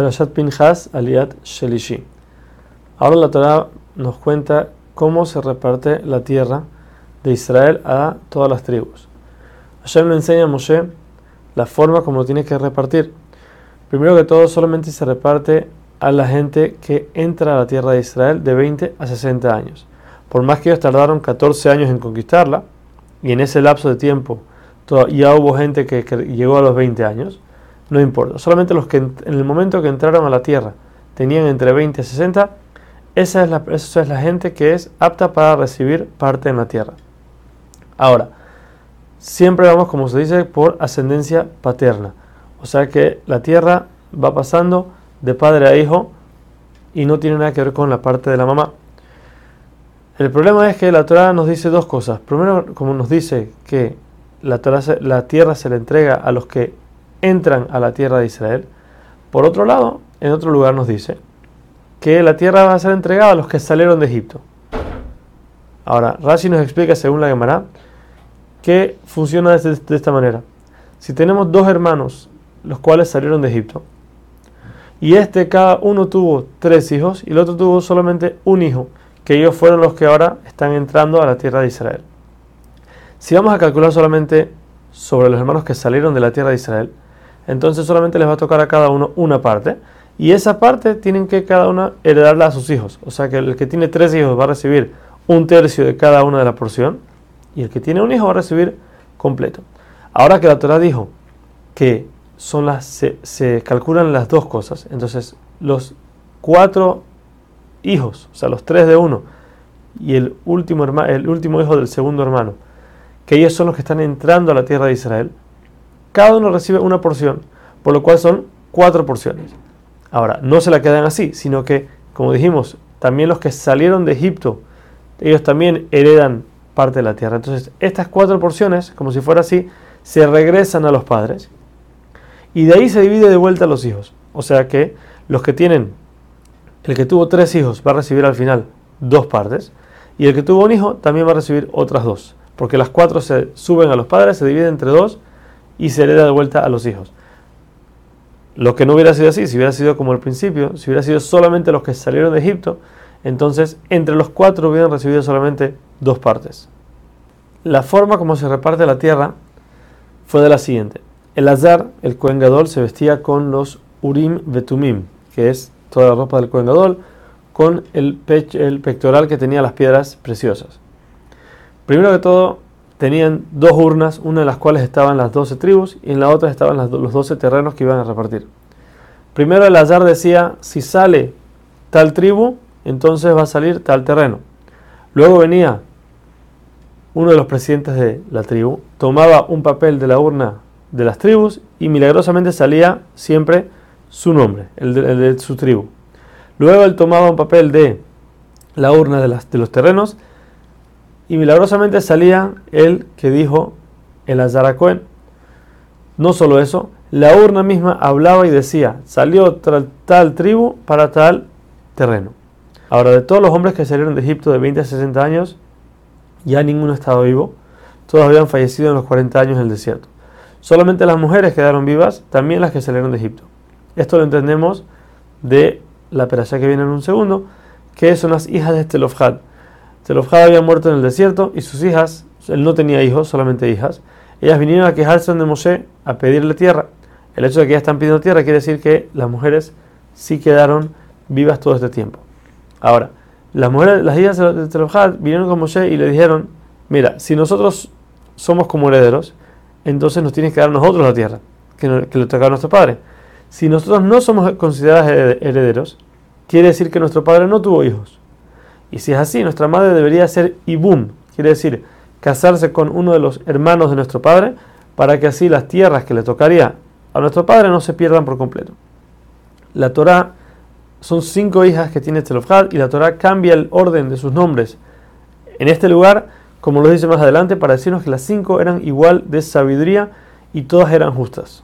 Perashat Pinchas Aliat Shelishi. Ahora la Torah nos cuenta cómo se reparte la tierra de Israel a todas las tribus. Hashem le enseña a Moshe la forma como tiene que repartir. Primero que todo, solamente se reparte a la gente que entra a la tierra de Israel de 20 a 60 años. Por más que ellos tardaron 14 años en conquistarla, y en ese lapso de tiempo ya hubo gente que, llegó a los 20 años, no importa. Solamente los que en el momento que entraron a la tierra tenían entre 20 y 60, esa es, la, esa es la gente que es apta para recibir parte en la tierra. Ahora, siempre vamos, como se dice, por ascendencia paterna. O sea que la tierra va pasando de padre a hijo y no tiene nada que ver con la parte de la mamá. El problema es que la Torah nos dice dos cosas. Primero, como nos dice que la, la tierra se le entrega a los que entran a la tierra de Israel. Por otro lado, en otro lugar nos dice que la tierra va a ser entregada a los que salieron de Egipto. Ahora, Rashi nos explica, según la Gemara, que funciona de, de esta manera. Si tenemos dos hermanos, los cuales salieron de Egipto, y este cada uno tuvo tres hijos y el otro tuvo solamente un hijo, que ellos fueron los que ahora están entrando a la tierra de Israel. Si vamos a calcular solamente sobre los hermanos que salieron de la tierra de Israel, entonces solamente les va a tocar a cada uno una parte, y esa parte tienen que cada una heredarla a sus hijos. O sea que el que tiene tres hijos va a recibir un tercio de cada una de la porción, y el que tiene un hijo va a recibir completo. Ahora que la Torah dijo que son las, se, calculan las dos cosas, entonces los cuatro hijos, o sea, los tres de uno, y el último, el último hijo del segundo hermano, que ellos son los que están entrando a la tierra de Israel, cada uno recibe una porción, por lo cual son cuatro porciones. Ahora, no se la quedan así, sino que, como dijimos, también los que salieron de Egipto, ellos también heredan parte de la tierra. Entonces, estas cuatro porciones, como si fuera así, se regresan a los padres y de ahí se divide de vuelta a los hijos. O sea que los que tienen, el que tuvo tres hijos va a recibir al final dos partes y el que tuvo un hijo también va a recibir otras dos. Porque las cuatro se suben a los padres, se dividen entre dos y se hereda de vuelta a los hijos. Lo que no hubiera sido así, si hubiera sido como al principio, si hubiera sido solamente los que salieron de Egipto, entonces entre los cuatro hubieran recibido solamente dos partes. La forma como se reparte la tierra fue de la siguiente. El Azar, el Kohen Gadol, se vestía con los Urim Vetumim, que es toda la ropa del Kohen Gadol, con el, el pectoral que tenía las piedras preciosas. Primero que todo, tenían dos urnas, una de las cuales estaban las doce tribus y en la otra estaban los doce terrenos que iban a repartir. Primero el Azar decía, si sale tal tribu, entonces va a salir tal terreno. Luego venía uno de los presidentes de la tribu, tomaba un papel de la urna de las tribus y milagrosamente salía siempre su nombre, el de, su tribu. Luego él tomaba un papel de la urna de los terrenos y milagrosamente salía el que dijo el Azaracoen. No solo eso, la urna misma hablaba y decía, salió tal, tal tribu para tal terreno. Ahora, de todos los hombres que salieron de Egipto de 20 a 60 años, ya ninguno estaba vivo, todos habían fallecido en los 40 años en el desierto. Solamente las mujeres quedaron vivas, también las que salieron de Egipto. Esto lo entendemos de la perashá que viene en un segundo, que son las hijas de Telofhad. Telofhad había muerto en el desierto y sus hijas, él no tenía hijos, solamente hijas, ellas vinieron a quejarse de Moshe a pedirle tierra. El hecho de que ellas están pidiendo tierra quiere decir que las mujeres sí quedaron vivas todo este tiempo. Ahora, las mujeres, las hijas de Telofhad vinieron con Moshe y le dijeron, mira, si nosotros somos como herederos, entonces nos tiene que dar nosotros la tierra, que, le toca a nuestro padre. Si nosotros no somos considerados herederos, quiere decir que nuestro padre no tuvo hijos. Y si es así, nuestra madre debería ser ibum, quiere decir casarse con uno de los hermanos de nuestro padre, para que así las tierras que le tocaría a nuestro padre no se pierdan por completo. La Torah son cinco hijas que tiene Zelofhad y la Torah cambia el orden de sus nombres. En este lugar como lo dice más adelante, para decirnos que las cinco eran igual de sabiduría y todas eran justas.